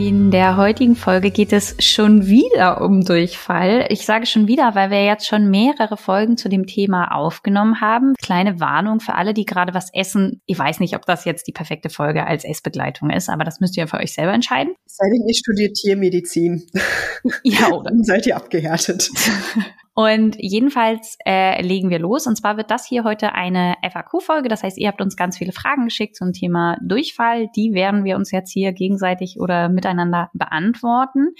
In der heutigen Folge geht es schon wieder um Durchfall. Ich sage schon wieder, weil wir jetzt schon mehrere Folgen zu dem Thema aufgenommen haben. Kleine Warnung für alle, die gerade was essen. Ich weiß nicht, ob das jetzt die perfekte Folge als Essbegleitung ist, aber das müsst ihr für euch selber entscheiden. Sei denn, ihr studiert Tiermedizin. Ja, oder? Dann seid ihr abgehärtet. Und jedenfalls äh, legen wir los. Und zwar wird das hier heute eine FAQ-Folge. Das heißt, ihr habt uns ganz viele Fragen geschickt zum Thema Durchfall. Die werden wir uns jetzt hier gegenseitig oder miteinander beantworten.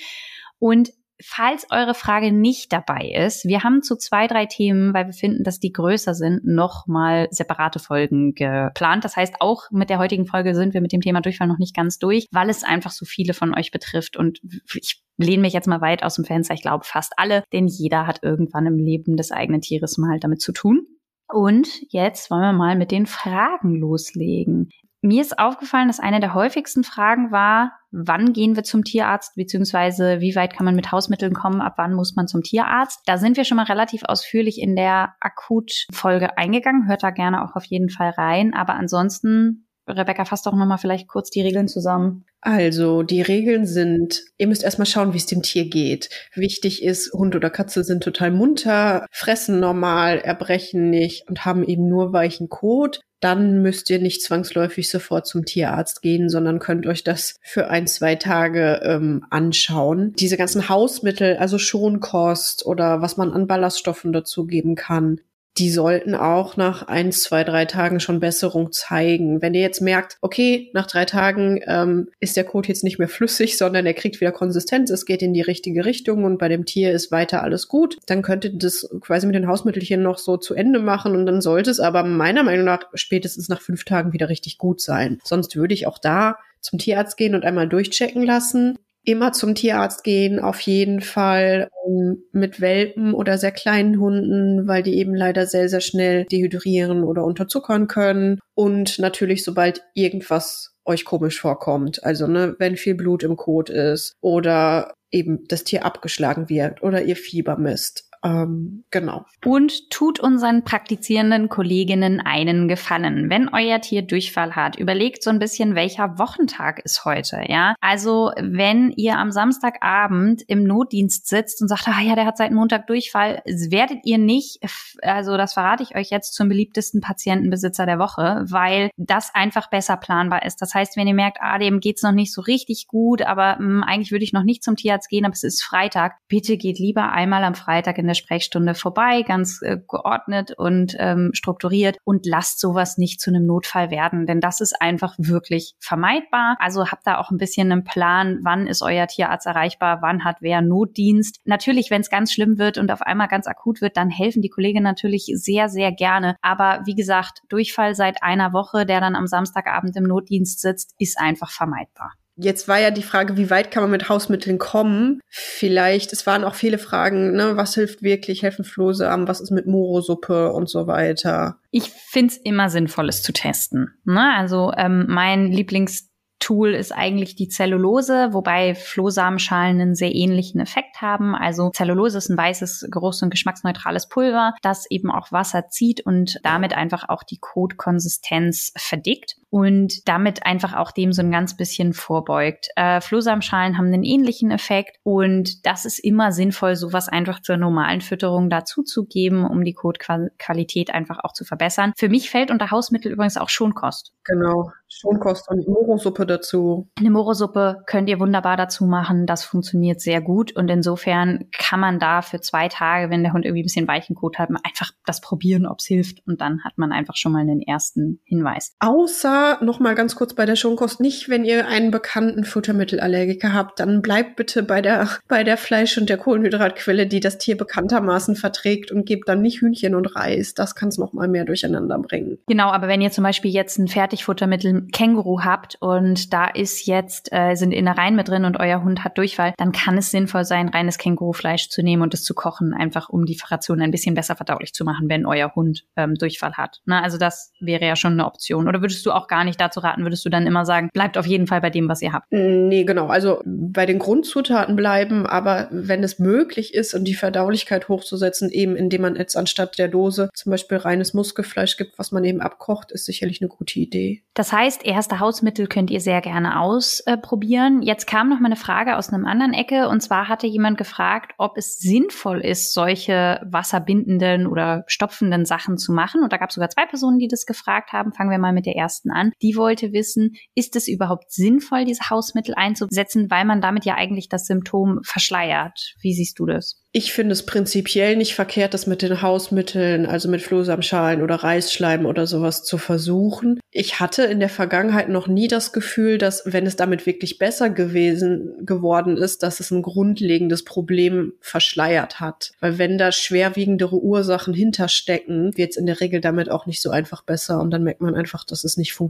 Und falls eure Frage nicht dabei ist, wir haben zu zwei, drei Themen, weil wir finden, dass die größer sind, nochmal separate Folgen geplant. Das heißt, auch mit der heutigen Folge sind wir mit dem Thema Durchfall noch nicht ganz durch, weil es einfach so viele von euch betrifft. Und ich lehne mich jetzt mal weit aus dem Fenster. Ich glaube fast alle, denn jeder hat irgendwann im Leben des eigenen Tieres mal damit zu tun. Und jetzt wollen wir mal mit den Fragen loslegen. Mir ist aufgefallen, dass eine der häufigsten Fragen war, wann gehen wir zum Tierarzt, beziehungsweise wie weit kann man mit Hausmitteln kommen, ab wann muss man zum Tierarzt. Da sind wir schon mal relativ ausführlich in der Akutfolge eingegangen. Hört da gerne auch auf jeden Fall rein. Aber ansonsten Rebecca, fass doch nochmal vielleicht kurz die Regeln zusammen. Also, die Regeln sind, ihr müsst erstmal schauen, wie es dem Tier geht. Wichtig ist, Hund oder Katze sind total munter, fressen normal, erbrechen nicht und haben eben nur weichen Kot. Dann müsst ihr nicht zwangsläufig sofort zum Tierarzt gehen, sondern könnt euch das für ein, zwei Tage ähm, anschauen. Diese ganzen Hausmittel, also Schonkost oder was man an Ballaststoffen dazugeben kann, die sollten auch nach ein, zwei, drei Tagen schon Besserung zeigen. Wenn ihr jetzt merkt, okay, nach drei Tagen ähm, ist der Kot jetzt nicht mehr flüssig, sondern er kriegt wieder Konsistenz, es geht in die richtige Richtung und bei dem Tier ist weiter alles gut, dann könnt ihr das quasi mit den Hausmittelchen noch so zu Ende machen und dann sollte es aber meiner Meinung nach spätestens nach fünf Tagen wieder richtig gut sein. Sonst würde ich auch da zum Tierarzt gehen und einmal durchchecken lassen immer zum Tierarzt gehen, auf jeden Fall um, mit Welpen oder sehr kleinen Hunden, weil die eben leider sehr, sehr schnell dehydrieren oder unterzuckern können. Und natürlich, sobald irgendwas euch komisch vorkommt. Also, ne, wenn viel Blut im Kot ist oder eben das Tier abgeschlagen wird oder ihr Fieber misst. Ähm, genau. Und tut unseren praktizierenden Kolleginnen einen Gefallen. Wenn euer Tier Durchfall hat, überlegt so ein bisschen, welcher Wochentag ist heute, ja? Also, wenn ihr am Samstagabend im Notdienst sitzt und sagt, ah ja, der hat seit Montag Durchfall, werdet ihr nicht, also das verrate ich euch jetzt zum beliebtesten Patientenbesitzer der Woche, weil das einfach besser planbar ist. Das heißt, wenn ihr merkt, ah, dem geht's noch nicht so richtig gut, aber mh, hm, eigentlich würde ich noch nicht zum Tierarzt gehen, aber es ist Freitag, bitte geht lieber einmal am Freitag in der Sprechstunde vorbei, ganz äh, geordnet und ähm, strukturiert und lasst sowas nicht zu einem Notfall werden, denn das ist einfach wirklich vermeidbar. Also habt da auch ein bisschen einen Plan, wann ist euer Tierarzt erreichbar, wann hat wer Notdienst. Natürlich, wenn es ganz schlimm wird und auf einmal ganz akut wird, dann helfen die Kolleginnen natürlich sehr, sehr gerne. Aber wie gesagt, Durchfall seit einer Woche, der dann am Samstagabend im Notdienst sitzt, ist einfach vermeidbar. Jetzt war ja die Frage, wie weit kann man mit Hausmitteln kommen? Vielleicht, es waren auch viele Fragen, ne, was hilft wirklich, helfen Flohsamen, was ist mit Morosuppe und so weiter. Ich find's immer sinnvoll, es zu testen. Ne? Also ähm, mein Lieblings Tool ist eigentlich die Zellulose, wobei Flohsamenschalen einen sehr ähnlichen Effekt haben. Also Zellulose ist ein weißes, geruchs- und geschmacksneutrales Pulver, das eben auch Wasser zieht und damit einfach auch die Kotkonsistenz verdickt und damit einfach auch dem so ein ganz bisschen vorbeugt. Äh, Flohsamenschalen haben einen ähnlichen Effekt und das ist immer sinnvoll, sowas einfach zur normalen Fütterung dazuzugeben, um die Kotqualität einfach auch zu verbessern. Für mich fällt unter Hausmittel übrigens auch Schonkost. Genau, Schonkost und Morosuppe dazu. Eine Morosuppe könnt ihr wunderbar dazu machen. Das funktioniert sehr gut und insofern kann man da für zwei Tage, wenn der Hund irgendwie ein bisschen weichen Kot hat, einfach das probieren, ob es hilft und dann hat man einfach schon mal einen ersten Hinweis. Außer noch mal ganz kurz bei der Schonkost nicht, wenn ihr einen bekannten Futtermittelallergiker habt, dann bleibt bitte bei der, bei der Fleisch- und der Kohlenhydratquelle, die das Tier bekanntermaßen verträgt und gebt dann nicht Hühnchen und Reis. Das kann es noch mal mehr durcheinander bringen. Genau, aber wenn ihr zum Beispiel jetzt ein Fertigfuttermittel Känguru habt und da ist jetzt, äh, sind Innereien mit drin und euer Hund hat Durchfall, dann kann es sinnvoll sein, reines Kängurufleisch zu nehmen und es zu kochen, einfach um die Ration ein bisschen besser verdaulich zu machen, wenn euer Hund ähm, Durchfall hat. Na, also das wäre ja schon eine Option. Oder würdest du auch gar nicht dazu raten, würdest du dann immer sagen, bleibt auf jeden Fall bei dem, was ihr habt? Nee, genau. Also bei den Grundzutaten bleiben, aber wenn es möglich ist und die Verdaulichkeit hochzusetzen, eben indem man jetzt anstatt der Dose zum Beispiel reines Muskelfleisch gibt, was man eben abkocht, ist sicherlich eine gute Idee. Das heißt, erste Hausmittel könnt ihr sehr gerne ausprobieren. Jetzt kam noch mal eine Frage aus einem anderen Ecke und zwar hatte jemand gefragt, ob es sinnvoll ist, solche wasserbindenden oder stopfenden Sachen zu machen. Und da gab es sogar zwei Personen, die das gefragt haben. Fangen wir mal mit der ersten an. Die wollte wissen, ist es überhaupt sinnvoll, diese Hausmittel einzusetzen, weil man damit ja eigentlich das Symptom verschleiert? Wie siehst du das? Ich finde es prinzipiell nicht verkehrt, das mit den Hausmitteln, also mit Flohsamschalen oder Reisschleim oder sowas zu versuchen. Ich hatte in der Vergangenheit noch nie das Gefühl, dass, wenn es damit wirklich besser gewesen geworden ist, dass es ein grundlegendes Problem verschleiert hat. Weil wenn da schwerwiegendere Ursachen hinterstecken, wird es in der Regel damit auch nicht so einfach besser und dann merkt man einfach, dass es nicht funktioniert.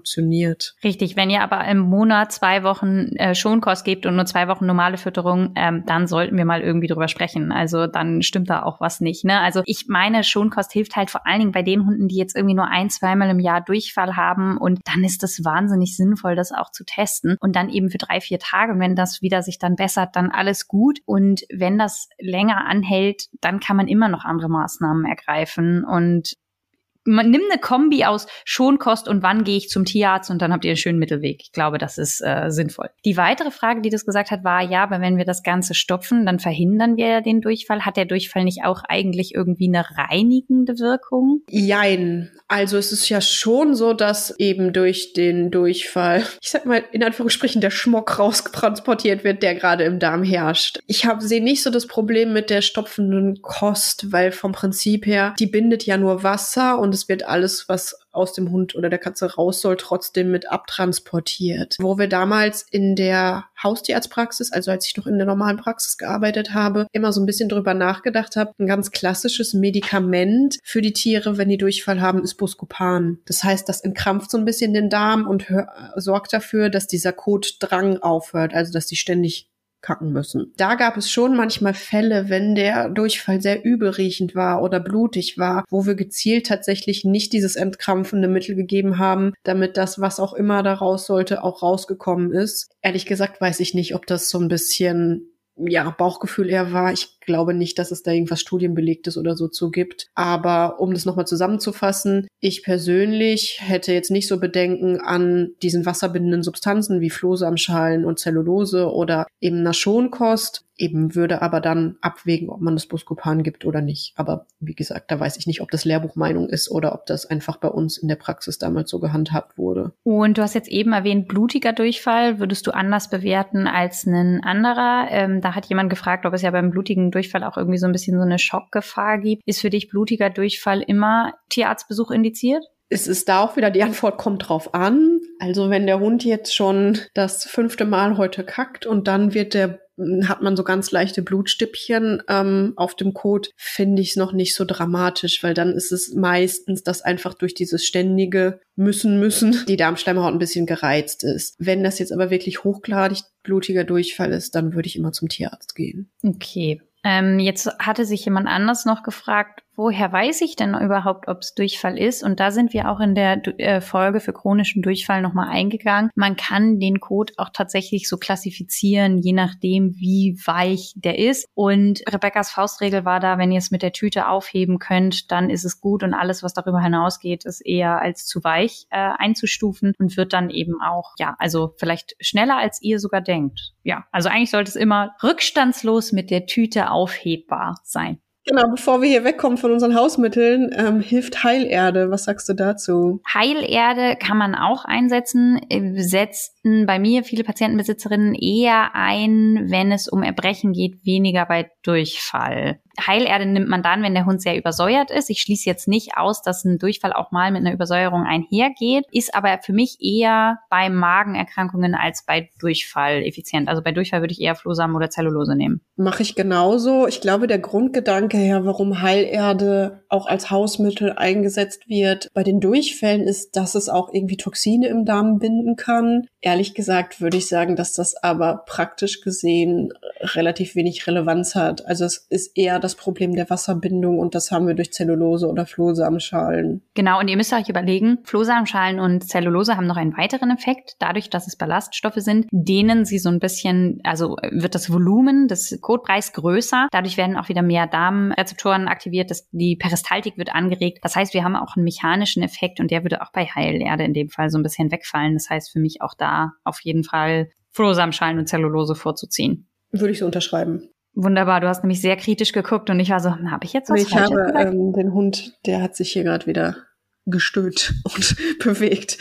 Richtig, wenn ihr aber im Monat zwei Wochen äh, Schonkost gebt und nur zwei Wochen normale Fütterung, ähm, dann sollten wir mal irgendwie drüber sprechen. Also also dann stimmt da auch was nicht. Ne? Also ich meine, Schonkost hilft halt vor allen Dingen bei den Hunden, die jetzt irgendwie nur ein, zweimal im Jahr Durchfall haben und dann ist das wahnsinnig sinnvoll, das auch zu testen und dann eben für drei, vier Tage. Und wenn das wieder sich dann bessert, dann alles gut. Und wenn das länger anhält, dann kann man immer noch andere Maßnahmen ergreifen und man nimmt eine Kombi aus Schonkost und wann gehe ich zum Tierarzt und dann habt ihr einen schönen Mittelweg. Ich glaube, das ist äh, sinnvoll. Die weitere Frage, die das gesagt hat, war, ja, aber wenn wir das Ganze stopfen, dann verhindern wir ja den Durchfall. Hat der Durchfall nicht auch eigentlich irgendwie eine reinigende Wirkung? Jein. Also es ist ja schon so, dass eben durch den Durchfall, ich sag mal in Anführungsstrichen, der Schmock raustransportiert wird, der gerade im Darm herrscht. Ich habe sehe nicht so das Problem mit der stopfenden Kost, weil vom Prinzip her, die bindet ja nur Wasser und es wird alles, was aus dem Hund oder der Katze raus soll, trotzdem mit abtransportiert. Wo wir damals in der Haustierarztpraxis, also als ich noch in der normalen Praxis gearbeitet habe, immer so ein bisschen drüber nachgedacht habe, ein ganz klassisches Medikament für die Tiere, wenn die Durchfall haben, ist Buscopan. Das heißt, das entkrampft so ein bisschen den Darm und sorgt dafür, dass dieser Kotdrang aufhört, also dass die ständig kacken müssen. Da gab es schon manchmal Fälle, wenn der Durchfall sehr übelriechend war oder blutig war, wo wir gezielt tatsächlich nicht dieses entkrampfende Mittel gegeben haben, damit das, was auch immer da raus sollte, auch rausgekommen ist. Ehrlich gesagt weiß ich nicht, ob das so ein bisschen ja, Bauchgefühl eher war. Ich glaube nicht, dass es da irgendwas Studienbelegtes oder so zu gibt. Aber um das nochmal zusammenzufassen, ich persönlich hätte jetzt nicht so Bedenken an diesen wasserbindenden Substanzen wie Flohsamschalen und Zellulose oder eben einer Schonkost eben würde aber dann abwägen, ob man das Buscopan gibt oder nicht. Aber wie gesagt, da weiß ich nicht, ob das Lehrbuchmeinung ist oder ob das einfach bei uns in der Praxis damals so gehandhabt wurde. Und du hast jetzt eben erwähnt, blutiger Durchfall würdest du anders bewerten als ein anderer. Ähm, da hat jemand gefragt, ob es ja beim blutigen Durchfall auch irgendwie so ein bisschen so eine Schockgefahr gibt. Ist für dich blutiger Durchfall immer Tierarztbesuch indiziert? es ist da auch wieder die Antwort kommt drauf an. Also wenn der Hund jetzt schon das fünfte Mal heute kackt und dann wird der hat man so ganz leichte Blutstippchen ähm, auf dem Kot, finde ich es noch nicht so dramatisch, weil dann ist es meistens, dass einfach durch dieses ständige müssen müssen die Darmschleimhaut ein bisschen gereizt ist. Wenn das jetzt aber wirklich hochgradig blutiger Durchfall ist, dann würde ich immer zum Tierarzt gehen. Okay. Ähm, jetzt hatte sich jemand anders noch gefragt, woher weiß ich denn überhaupt, ob es Durchfall ist? Und da sind wir auch in der äh, Folge für chronischen Durchfall nochmal eingegangen. Man kann den Code auch tatsächlich so klassifizieren, je nachdem, wie weich der ist. Und Rebecca's Faustregel war da, wenn ihr es mit der Tüte aufheben könnt, dann ist es gut und alles, was darüber hinausgeht, ist eher als zu weich äh, einzustufen und wird dann eben auch, ja, also vielleicht schneller als ihr sogar denkt. Ja, also eigentlich sollte es immer rückstandslos mit der Tüte aufhebbar sein. Genau, bevor wir hier wegkommen von unseren Hausmitteln, ähm, hilft Heilerde. Was sagst du dazu? Heilerde kann man auch einsetzen. Setzten bei mir viele Patientenbesitzerinnen eher ein, wenn es um Erbrechen geht, weniger bei Durchfall. Heilerde nimmt man dann, wenn der Hund sehr übersäuert ist. Ich schließe jetzt nicht aus, dass ein Durchfall auch mal mit einer Übersäuerung einhergeht, ist aber für mich eher bei Magenerkrankungen als bei Durchfall effizient. Also bei Durchfall würde ich eher Flohsamen oder Zellulose nehmen. Mache ich genauso. Ich glaube, der Grundgedanke her, warum Heilerde auch als Hausmittel eingesetzt wird bei den Durchfällen, ist, dass es auch irgendwie Toxine im Darm binden kann. Ehrlich gesagt würde ich sagen, dass das aber praktisch gesehen relativ wenig Relevanz hat. Also es ist eher das Problem der Wasserbindung und das haben wir durch Zellulose oder Flohsamenschalen. Genau, und ihr müsst euch überlegen, Flohsamenschalen und Zellulose haben noch einen weiteren Effekt. Dadurch, dass es Ballaststoffe sind, dehnen sie so ein bisschen, also wird das Volumen des Kotbreis größer. Dadurch werden auch wieder mehr Darmrezeptoren aktiviert, das, die Peristaltik wird angeregt. Das heißt, wir haben auch einen mechanischen Effekt und der würde auch bei Heilerde in dem Fall so ein bisschen wegfallen. Das heißt für mich auch da auf jeden Fall Flohsamenschalen und Zellulose vorzuziehen. Würde ich so unterschreiben. Wunderbar, du hast nämlich sehr kritisch geguckt und ich war so, habe ich jetzt was Ich habe ähm, den Hund, der hat sich hier gerade wieder gestöhnt und bewegt.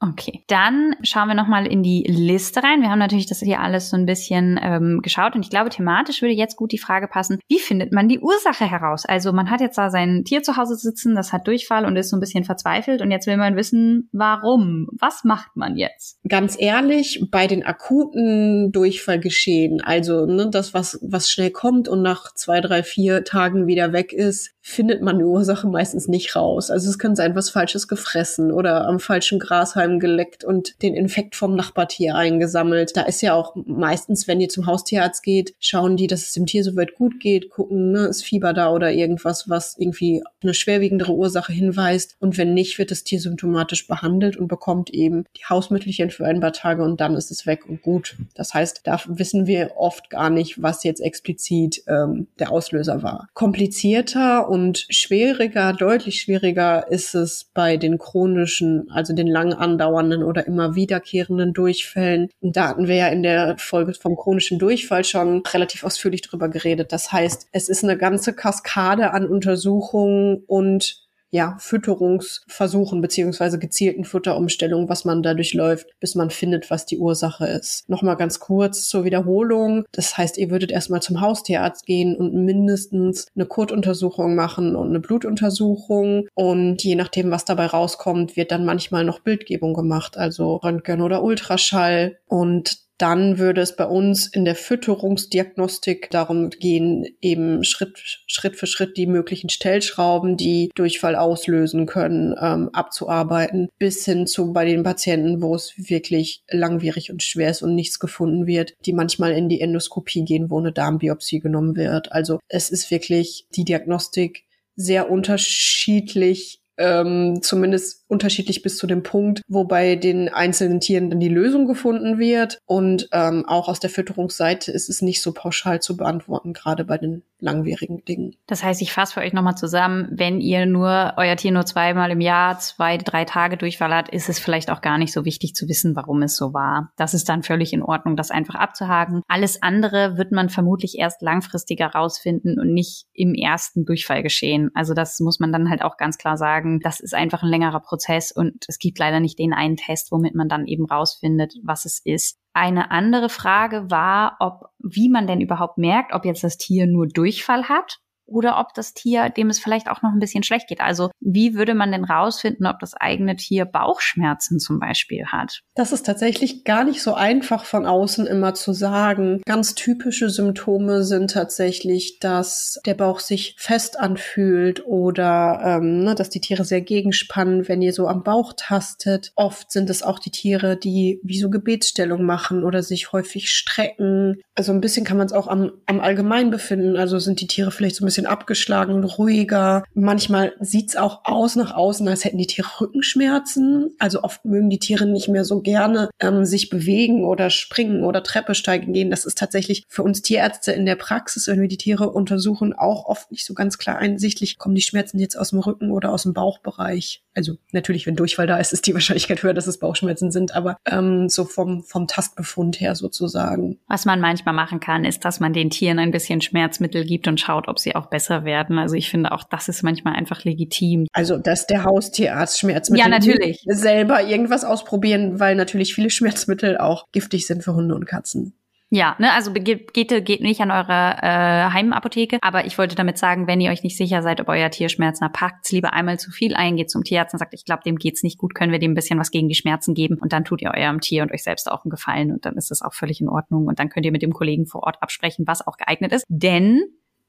Okay, dann schauen wir nochmal in die Liste rein. Wir haben natürlich das hier alles so ein bisschen ähm, geschaut und ich glaube, thematisch würde jetzt gut die Frage passen, wie findet man die Ursache heraus? Also man hat jetzt da sein Tier zu Hause sitzen, das hat Durchfall und ist so ein bisschen verzweifelt und jetzt will man wissen, warum? Was macht man jetzt? Ganz ehrlich, bei den akuten Durchfallgeschehen, also ne, das, was, was schnell kommt und nach zwei, drei, vier Tagen wieder weg ist, findet man die Ursache meistens nicht raus. Also es kann sein, was Falsches gefressen oder am falschen Grashalm geleckt und den Infekt vom Nachbartier eingesammelt. Da ist ja auch meistens, wenn ihr zum Haustierarzt geht, schauen die, dass es dem Tier soweit gut geht, gucken, ne, ist Fieber da oder irgendwas, was irgendwie eine schwerwiegendere Ursache hinweist. Und wenn nicht, wird das Tier symptomatisch behandelt und bekommt eben die Hausmittelchen für ein paar Tage und dann ist es weg und gut. Das heißt, da wissen wir oft gar nicht, was jetzt explizit ähm, der Auslöser war. Komplizierter und schwieriger, deutlich schwieriger ist es bei den chronischen, also den lang andauernden oder immer wiederkehrenden Durchfällen. Und da hatten wir ja in der Folge vom chronischen Durchfall schon relativ ausführlich drüber geredet. Das heißt, es ist eine ganze Kaskade an Untersuchungen und ja, Fütterungsversuchen beziehungsweise gezielten Futterumstellungen, was man dadurch läuft, bis man findet, was die Ursache ist. Nochmal ganz kurz zur Wiederholung. Das heißt, ihr würdet erstmal zum Haustierarzt gehen und mindestens eine Kotuntersuchung machen und eine Blutuntersuchung. Und je nachdem, was dabei rauskommt, wird dann manchmal noch Bildgebung gemacht, also Röntgen oder Ultraschall. Und dann würde es bei uns in der Fütterungsdiagnostik darum gehen, eben Schritt, Schritt für Schritt die möglichen Stellschrauben, die Durchfall auslösen können, ähm, abzuarbeiten, bis hin zu bei den Patienten, wo es wirklich langwierig und schwer ist und nichts gefunden wird, die manchmal in die Endoskopie gehen, wo eine Darmbiopsie genommen wird. Also es ist wirklich die Diagnostik sehr unterschiedlich ähm, zumindest unterschiedlich bis zu dem Punkt, wo bei den einzelnen Tieren dann die Lösung gefunden wird. Und ähm, auch aus der Fütterungsseite ist es nicht so pauschal zu beantworten, gerade bei den langwierigen Dingen. Das heißt, ich fasse für euch nochmal zusammen, wenn ihr nur euer Tier nur zweimal im Jahr, zwei, drei Tage Durchfall hat, ist es vielleicht auch gar nicht so wichtig zu wissen, warum es so war. Das ist dann völlig in Ordnung, das einfach abzuhaken. Alles andere wird man vermutlich erst langfristiger rausfinden und nicht im ersten Durchfall geschehen. Also das muss man dann halt auch ganz klar sagen. Das ist einfach ein längerer Prozess und es gibt leider nicht den einen Test, womit man dann eben rausfindet, was es ist. Eine andere Frage war, ob, wie man denn überhaupt merkt, ob jetzt das Tier nur Durchfall hat oder ob das Tier, dem es vielleicht auch noch ein bisschen schlecht geht. Also wie würde man denn rausfinden, ob das eigene Tier Bauchschmerzen zum Beispiel hat? Das ist tatsächlich gar nicht so einfach von außen immer zu sagen. Ganz typische Symptome sind tatsächlich, dass der Bauch sich fest anfühlt oder ähm, ne, dass die Tiere sehr gegenspannen, wenn ihr so am Bauch tastet. Oft sind es auch die Tiere, die wie so Gebetsstellung machen oder sich häufig strecken. Also ein bisschen kann man es auch am, am Allgemeinbefinden. Also sind die Tiere vielleicht so ein bisschen bisschen abgeschlagen, ruhiger. Manchmal sieht's auch aus nach außen, als hätten die Tiere Rückenschmerzen. Also oft mögen die Tiere nicht mehr so gerne ähm, sich bewegen oder springen oder Treppe steigen gehen. Das ist tatsächlich für uns Tierärzte in der Praxis, wenn wir die Tiere untersuchen, auch oft nicht so ganz klar einsichtlich. Kommen die Schmerzen jetzt aus dem Rücken oder aus dem Bauchbereich? Also natürlich, wenn Durchfall da ist, ist die Wahrscheinlichkeit höher, dass es Bauchschmerzen sind, aber ähm, so vom, vom Tastbefund her sozusagen. Was man manchmal machen kann, ist, dass man den Tieren ein bisschen Schmerzmittel gibt und schaut, ob sie auch besser werden. Also ich finde auch, das ist manchmal einfach legitim. Also, dass der Haustierarzt Schmerzmittel ja, natürlich. selber irgendwas ausprobieren, weil natürlich viele Schmerzmittel auch giftig sind für Hunde und Katzen. Ja, ne, also geht, geht nicht an eure äh, Heimapotheke, aber ich wollte damit sagen, wenn ihr euch nicht sicher seid, ob euer Tier Schmerzen hat, packt's lieber einmal zu viel ein, geht zum Tierarzt und sagt, ich glaube, dem geht's nicht gut, können wir dem ein bisschen was gegen die Schmerzen geben und dann tut ihr eurem Tier und euch selbst auch einen Gefallen und dann ist das auch völlig in Ordnung und dann könnt ihr mit dem Kollegen vor Ort absprechen, was auch geeignet ist, denn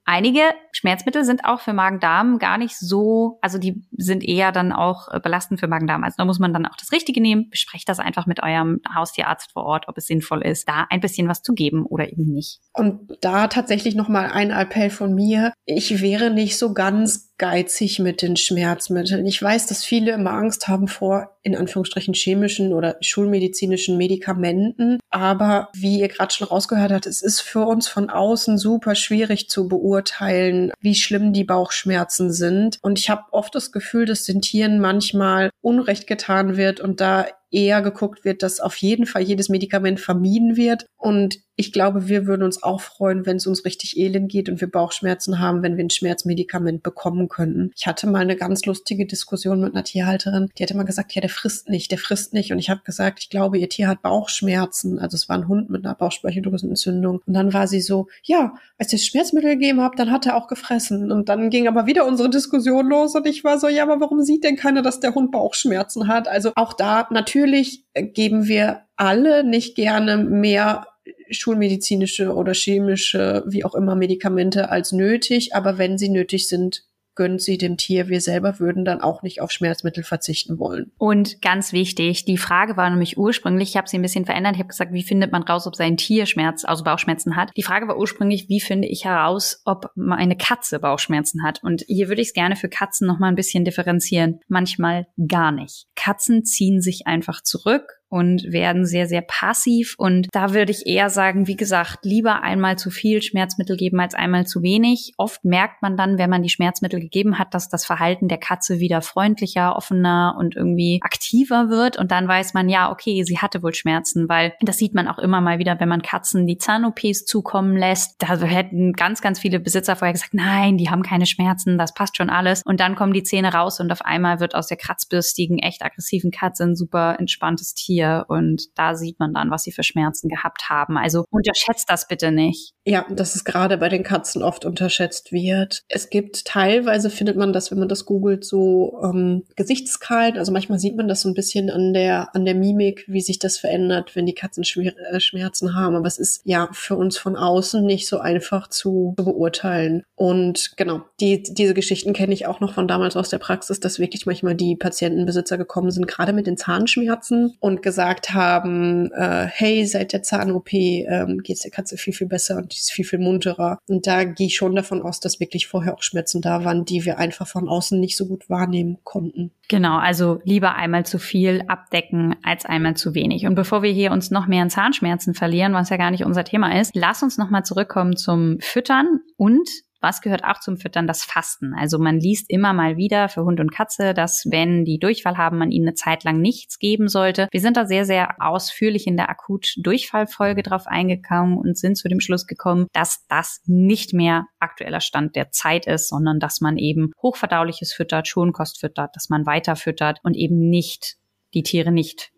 einige Schmerzmittel sind auch für Magen-Darm gar nicht so, also die sind eher dann auch äh, belastend für Magen-Darm. Also da muss man dann auch das Richtige nehmen. Besprecht das einfach mit eurem Haustierarzt vor Ort, ob es sinnvoll ist, da ein bisschen was zu geben oder eben nicht. Und da tatsächlich nochmal ein Appell von mir. Ich wäre nicht so ganz geizig mit den Schmerzmitteln. Ich weiß, dass viele immer Angst haben vor, in Anführungsstrichen, chemischen oder schulmedizinischen Medikamenten. Aber wie ihr gerade schon rausgehört habt, es ist für uns von außen super schwierig zu beurteilen, wie schlimm die Bauchschmerzen sind. Und ich habe oft das Gefühl, dass den Tieren manchmal Unrecht getan wird und da eher geguckt wird, dass auf jeden Fall jedes Medikament vermieden wird. Und ich glaube, wir würden uns auch freuen, wenn es uns richtig elend geht und wir Bauchschmerzen haben, wenn wir ein Schmerzmedikament bekommen könnten. Ich hatte mal eine ganz lustige Diskussion mit einer Tierhalterin, die hatte mal gesagt, ja, der frisst nicht, der frisst nicht. Und ich habe gesagt, ich glaube, ihr Tier hat Bauchschmerzen. Also es war ein Hund mit einer Bauchspeicheldrüsenentzündung. Und dann war sie so, ja, als ich das Schmerzmittel gegeben habe, dann hat er auch gefressen. Und dann ging aber wieder unsere Diskussion los und ich war so, ja, aber warum sieht denn keiner, dass der Hund Bauchschmerzen hat? Also auch da natürlich natürlich geben wir alle nicht gerne mehr schulmedizinische oder chemische, wie auch immer, Medikamente als nötig. Aber wenn sie nötig sind, gönnt sie dem Tier. Wir selber würden dann auch nicht auf Schmerzmittel verzichten wollen. Und ganz wichtig, die Frage war nämlich ursprünglich, ich habe sie ein bisschen verändert, ich habe gesagt, wie findet man raus, ob sein Tier Schmerz, also Bauchschmerzen hat. Die Frage war ursprünglich, wie finde ich heraus, ob eine Katze Bauchschmerzen hat. Und hier würde ich es gerne für Katzen nochmal ein bisschen differenzieren. Manchmal gar nicht. Katzen ziehen sich einfach zurück und werden sehr, sehr passiv. Und da würde ich eher sagen, wie gesagt, lieber einmal zu viel Schmerzmittel geben als einmal zu wenig. Oft merkt man dann, wenn man die Schmerzmittel gegeben hat, dass das Verhalten der Katze wieder freundlicher, offener und irgendwie aktiver wird. Und dann weiß man, ja, okay, sie hatte wohl Schmerzen, weil das sieht man auch immer mal wieder, wenn man Katzen die Zahn-OPs zukommen lässt. Da hätten ganz, ganz viele Besitzer vorher gesagt, nein, die haben keine Schmerzen, das passt schon alles. Und dann kommen die Zähne raus und auf einmal wird aus der kratzbürstigen, echt aggressiven Katze ein super entspanntes Tier Tier und da sieht man dann, was sie für Schmerzen gehabt haben. Also unterschätzt das bitte nicht. Ja, dass es gerade bei den Katzen oft unterschätzt wird. Es gibt teilweise, findet man das, wenn man das googelt, so ähm, Gesichtskalt. Also manchmal sieht man das so ein bisschen an der, an der Mimik, wie sich das verändert, wenn die Katzen äh, Schmerzen haben. Aber es ist ja für uns von außen nicht so einfach zu, zu beurteilen. Und genau, die, diese Geschichten kenne ich auch noch von damals aus der Praxis, dass wirklich manchmal die Patientenbesitzer gekommen sind, gerade mit den Zahnschmerzen und gesagt haben, äh, hey, seit der Zahn-OP ähm, geht es der Katze viel, viel besser und die ist viel, viel munterer. Und da gehe ich schon davon aus, dass wirklich vorher auch Schmerzen da waren, die wir einfach von außen nicht so gut wahrnehmen konnten. Genau, also lieber einmal zu viel abdecken als einmal zu wenig. Und bevor wir hier uns noch mehr in Zahnschmerzen verlieren, was ja gar nicht unser Thema ist, lass uns noch mal zurückkommen zum Füttern und was gehört auch zum Füttern? Das Fasten. Also man liest immer mal wieder für Hund und Katze, dass wenn die Durchfall haben, man ihnen eine Zeit lang nichts geben sollte. Wir sind da sehr, sehr ausführlich in der Akut-Durchfallfolge drauf eingegangen und sind zu dem Schluss gekommen, dass das nicht mehr aktueller Stand der Zeit ist, sondern dass man eben hochverdauliches füttert, Schonkost füttert, dass man weiter füttert und eben nicht die Tiere nicht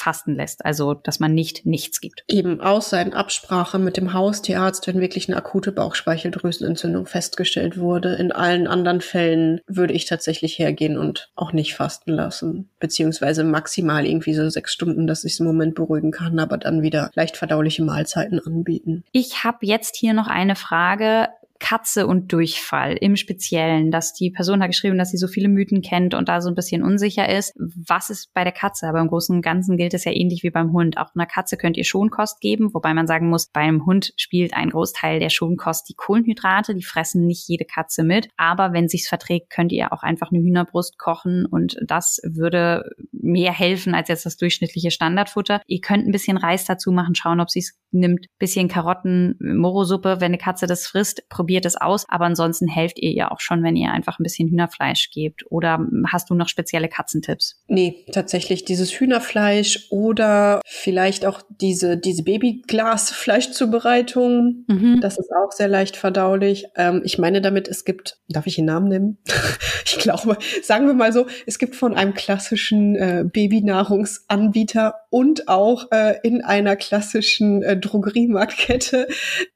fasten lässt, also dass man nicht nichts gibt. Eben außer in Absprache mit dem Haustierarzt, wenn wirklich eine akute Bauchspeicheldrüsenentzündung festgestellt wurde. In allen anderen Fällen würde ich tatsächlich hergehen und auch nicht fasten lassen, beziehungsweise maximal irgendwie so sechs Stunden, dass ich es im Moment beruhigen kann, aber dann wieder leicht verdauliche Mahlzeiten anbieten. Ich habe jetzt hier noch eine Frage. Katze und Durchfall im Speziellen, dass die Person hat geschrieben, dass sie so viele Mythen kennt und da so ein bisschen unsicher ist. Was ist bei der Katze? Aber im Großen und Ganzen gilt es ja ähnlich wie beim Hund. Auch einer Katze könnt ihr Schonkost geben, wobei man sagen muss, beim Hund spielt ein Großteil der Schonkost die Kohlenhydrate. Die fressen nicht jede Katze mit. Aber wenn sich's verträgt, könnt ihr auch einfach eine Hühnerbrust kochen und das würde mehr helfen als jetzt das durchschnittliche Standardfutter. Ihr könnt ein bisschen Reis dazu machen, schauen, ob sie es nimmt. Bisschen Karotten, Morosuppe, wenn eine Katze das frisst, probiert probiert es aus, aber ansonsten helft ihr ihr auch schon, wenn ihr einfach ein bisschen Hühnerfleisch gebt. Oder hast du noch spezielle Katzentipps? Nee, tatsächlich dieses Hühnerfleisch oder vielleicht auch diese, diese Babyglasfleischzubereitung. Mhm. Das ist auch sehr leicht verdaulich. Ähm, ich meine damit, es gibt, darf ich den Namen nennen? ich glaube, sagen wir mal so, es gibt von einem klassischen äh, Babynahrungsanbieter und auch äh, in einer klassischen äh, Drogeriemarktkette,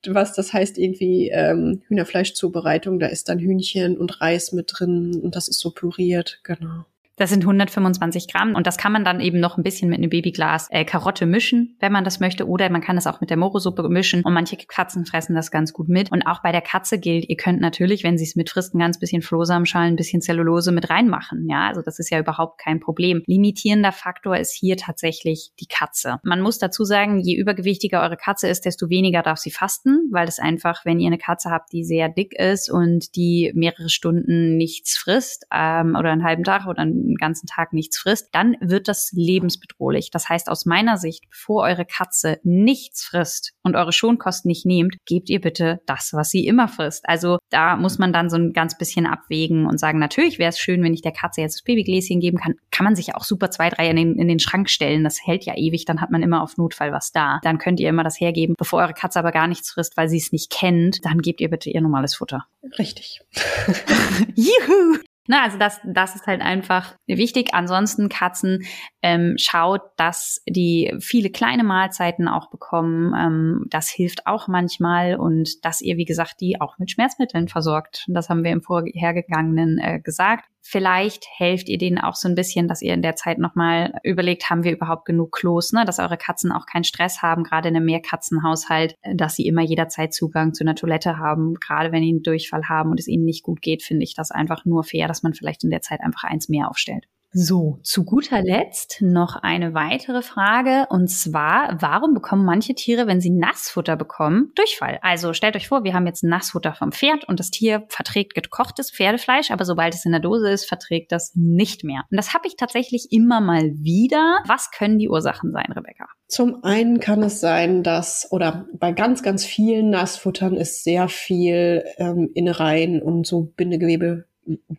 was das heißt irgendwie ähm, Hühnerfleischzubereitung. Da ist dann Hühnchen und Reis mit drin und das ist so püriert, genau. Das sind 125 Gramm und das kann man dann eben noch ein bisschen mit einem Babyglas äh, Karotte mischen, wenn man das möchte, oder man kann es auch mit der Morosuppe mischen und manche Katzen fressen das ganz gut mit. Und auch bei der Katze gilt, ihr könnt natürlich, wenn sie es mitfrisst, ein ganz bisschen Flohsamenschalen, ein bisschen Zellulose mit reinmachen. Ja, also das ist ja überhaupt kein Problem. Limitierender Faktor ist hier tatsächlich die Katze. Man muss dazu sagen, je übergewichtiger eure Katze ist, desto weniger darf sie fasten, weil es einfach, wenn ihr eine Katze habt, die sehr dick ist und die mehrere Stunden nichts frisst ähm, oder einen halben Tag oder einen den ganzen Tag nichts frisst, dann wird das lebensbedrohlich. Das heißt, aus meiner Sicht, bevor eure Katze nichts frisst und eure Schonkosten nicht nehmt, gebt ihr bitte das, was sie immer frisst. Also da muss man dann so ein ganz bisschen abwägen und sagen, natürlich wäre es schön, wenn ich der Katze jetzt das Babygläschen geben kann. Kann man sich auch super zwei, drei in den, in den Schrank stellen. Das hält ja ewig, dann hat man immer auf Notfall was da. Dann könnt ihr immer das hergeben. Bevor eure Katze aber gar nichts frisst, weil sie es nicht kennt, dann gebt ihr bitte ihr normales Futter. Richtig. Juhu! Na, also das, das ist halt einfach wichtig. Ansonsten Katzen ähm, schaut, dass die viele kleine Mahlzeiten auch bekommen. Ähm, das hilft auch manchmal und dass ihr, wie gesagt, die auch mit Schmerzmitteln versorgt. Das haben wir im vorhergegangenen äh, gesagt. Vielleicht helft ihr denen auch so ein bisschen, dass ihr in der Zeit nochmal überlegt, haben wir überhaupt genug Klos, ne? dass eure Katzen auch keinen Stress haben, gerade in einem Mehrkatzenhaushalt, dass sie immer jederzeit Zugang zu einer Toilette haben. Gerade wenn ihnen Durchfall haben und es ihnen nicht gut geht, finde ich das einfach nur fair, dass man vielleicht in der Zeit einfach eins mehr aufstellt. So, zu guter Letzt noch eine weitere Frage und zwar, warum bekommen manche Tiere, wenn sie Nassfutter bekommen, Durchfall? Also stellt euch vor, wir haben jetzt Nassfutter vom Pferd und das Tier verträgt gekochtes Pferdefleisch, aber sobald es in der Dose ist, verträgt das nicht mehr. Und das habe ich tatsächlich immer mal wieder. Was können die Ursachen sein, Rebecca? Zum einen kann es sein, dass, oder bei ganz, ganz vielen Nassfuttern ist sehr viel ähm, Innereien und so Bindegewebe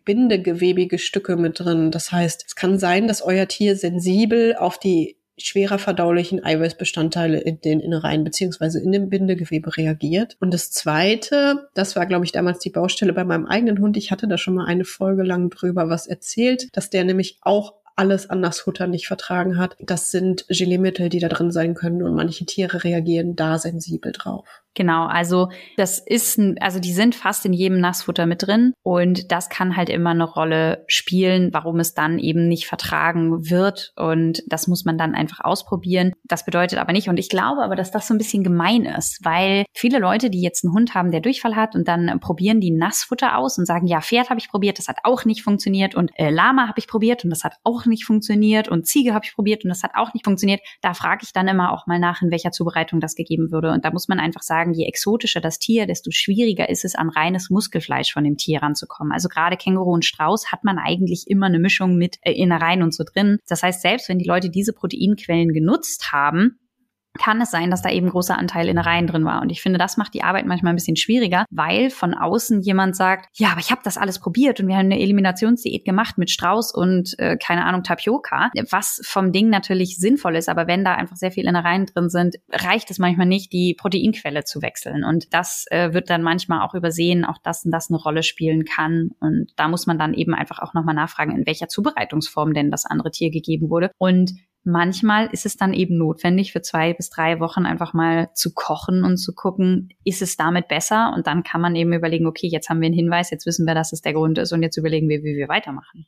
bindegewebige Stücke mit drin. Das heißt, es kann sein, dass euer Tier sensibel auf die schwerer verdaulichen Eiweißbestandteile in den Innereien beziehungsweise in dem Bindegewebe reagiert. Und das Zweite, das war, glaube ich, damals die Baustelle bei meinem eigenen Hund. Ich hatte da schon mal eine Folge lang drüber was erzählt, dass der nämlich auch alles an Nassfutter nicht vertragen hat. Das sind Geleemittel, die da drin sein können und manche Tiere reagieren da sensibel drauf. Genau, also das ist, also die sind fast in jedem Nassfutter mit drin und das kann halt immer eine Rolle spielen, warum es dann eben nicht vertragen wird und das muss man dann einfach ausprobieren. Das bedeutet aber nicht und ich glaube aber, dass das so ein bisschen gemein ist, weil viele Leute, die jetzt einen Hund haben, der Durchfall hat und dann probieren die Nassfutter aus und sagen, ja, Pferd habe ich probiert, das hat auch nicht funktioniert und äh, Lama habe ich probiert und das hat auch nicht funktioniert und Ziege habe ich probiert und das hat auch nicht funktioniert. Da frage ich dann immer auch mal nach, in welcher Zubereitung das gegeben würde und da muss man einfach sagen, sagen, je exotischer das Tier, desto schwieriger ist es, an reines Muskelfleisch von dem Tier ranzukommen. Also gerade Känguru und Strauß hat man eigentlich immer eine Mischung mit äh, Innereien und so drin. Das heißt, selbst wenn die Leute diese Proteinquellen genutzt haben, kann es sein, dass da eben großer Anteil Innereien drin war. Und ich finde, das macht die Arbeit manchmal ein bisschen schwieriger, weil von außen jemand sagt, ja, aber ich habe das alles probiert und wir haben eine Eliminationsdiät gemacht mit Strauß und äh, keine Ahnung Tapioca, was vom Ding natürlich sinnvoll ist, aber wenn da einfach sehr viel Innereien drin sind, reicht es manchmal nicht, die Proteinquelle zu wechseln. Und das äh, wird dann manchmal auch übersehen, auch dass das eine Rolle spielen kann. Und da muss man dann eben einfach auch nochmal nachfragen, in welcher Zubereitungsform denn das andere Tier gegeben wurde. Und manchmal ist es dann eben notwendig, für zwei bis drei Wochen einfach mal zu kochen und zu gucken, ist es damit besser? Und dann kann man eben überlegen, okay, jetzt haben wir einen Hinweis, jetzt wissen wir, dass es der Grund ist und jetzt überlegen wir, wie wir weitermachen.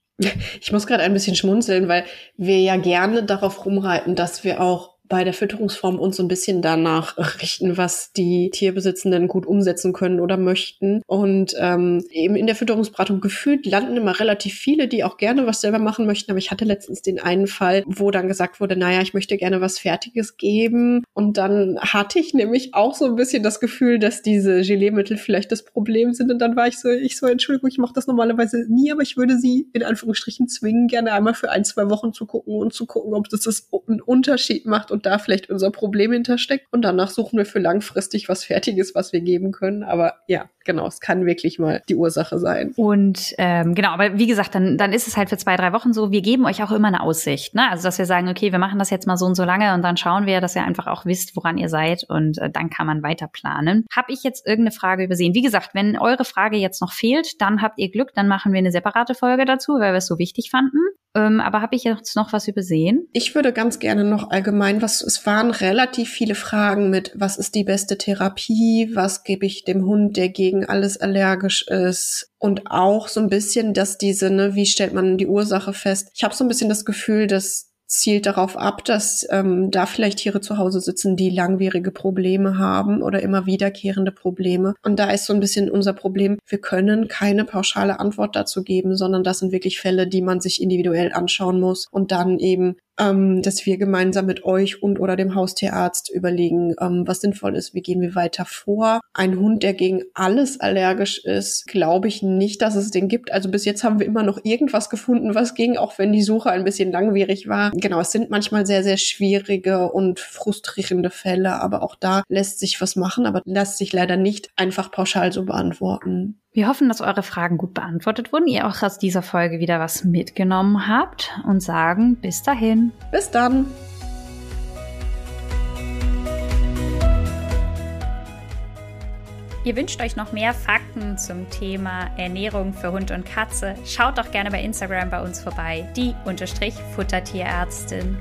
Ich muss gerade ein bisschen schmunzeln, weil wir ja gerne darauf rumreiten, dass wir auch bei der Fütterungsform uns so ein bisschen danach richten, was die Tierbesitzenden gut umsetzen können oder möchten. Und ähm, eben in der Fütterungsberatung gefühlt landen immer relativ viele, die auch gerne was selber machen möchten. Aber ich hatte letztens den einen Fall, wo dann gesagt wurde, naja, ich möchte gerne was Fertiges geben. Und dann hatte ich nämlich auch so ein bisschen das Gefühl, dass diese Geleemittel vielleicht das Problem sind. Und dann war ich so, ich so, Entschuldigung, ich mache das normalerweise nie, aber ich würde sie in Anführungsstrichen zwingen, gerne einmal für ein, zwei Wochen zu gucken und zu gucken, ob das, das einen Unterschied macht und da vielleicht unser Problem hintersteckt. Und danach suchen wir für langfristig was Fertiges, was wir geben können. Aber ja, genau, es kann wirklich mal die Ursache sein. Und ähm, genau, aber wie gesagt, dann, dann ist es halt für zwei, drei Wochen so, wir geben euch auch immer eine Aussicht. Ne? Also dass wir sagen, okay, wir machen das jetzt mal so und so lange und dann schauen wir, dass ihr einfach auch wisst, woran ihr seid und äh, dann kann man weiter planen. Habe ich jetzt irgendeine Frage übersehen? Wie gesagt, wenn eure Frage jetzt noch fehlt, dann habt ihr Glück, dann machen wir eine separate Folge dazu, weil wir es so wichtig fanden. Ähm, aber habe ich jetzt noch was übersehen? Ich würde ganz gerne noch allgemein, was es waren relativ viele Fragen mit, was ist die beste Therapie, was gebe ich dem Hund, der gegen alles allergisch ist und auch so ein bisschen, dass diese, ne, wie stellt man die Ursache fest? Ich habe so ein bisschen das Gefühl, dass zielt darauf ab, dass ähm, da vielleicht Tiere zu Hause sitzen, die langwierige Probleme haben oder immer wiederkehrende Probleme. Und da ist so ein bisschen unser Problem, wir können keine pauschale Antwort dazu geben, sondern das sind wirklich Fälle, die man sich individuell anschauen muss und dann eben ähm, dass wir gemeinsam mit euch und oder dem Haustierarzt überlegen, ähm, was sinnvoll ist, wie gehen wir weiter vor. Ein Hund, der gegen alles allergisch ist, glaube ich nicht, dass es den gibt. Also bis jetzt haben wir immer noch irgendwas gefunden, was ging, auch wenn die Suche ein bisschen langwierig war. Genau, es sind manchmal sehr, sehr schwierige und frustrierende Fälle, aber auch da lässt sich was machen, aber lässt sich leider nicht einfach pauschal so beantworten. Wir hoffen, dass eure Fragen gut beantwortet wurden, ihr auch aus dieser Folge wieder was mitgenommen habt und sagen bis dahin. Bis dann. Ihr wünscht euch noch mehr Fakten zum Thema Ernährung für Hund und Katze? Schaut doch gerne bei Instagram bei uns vorbei, die Unterstrich Futtertierärztin.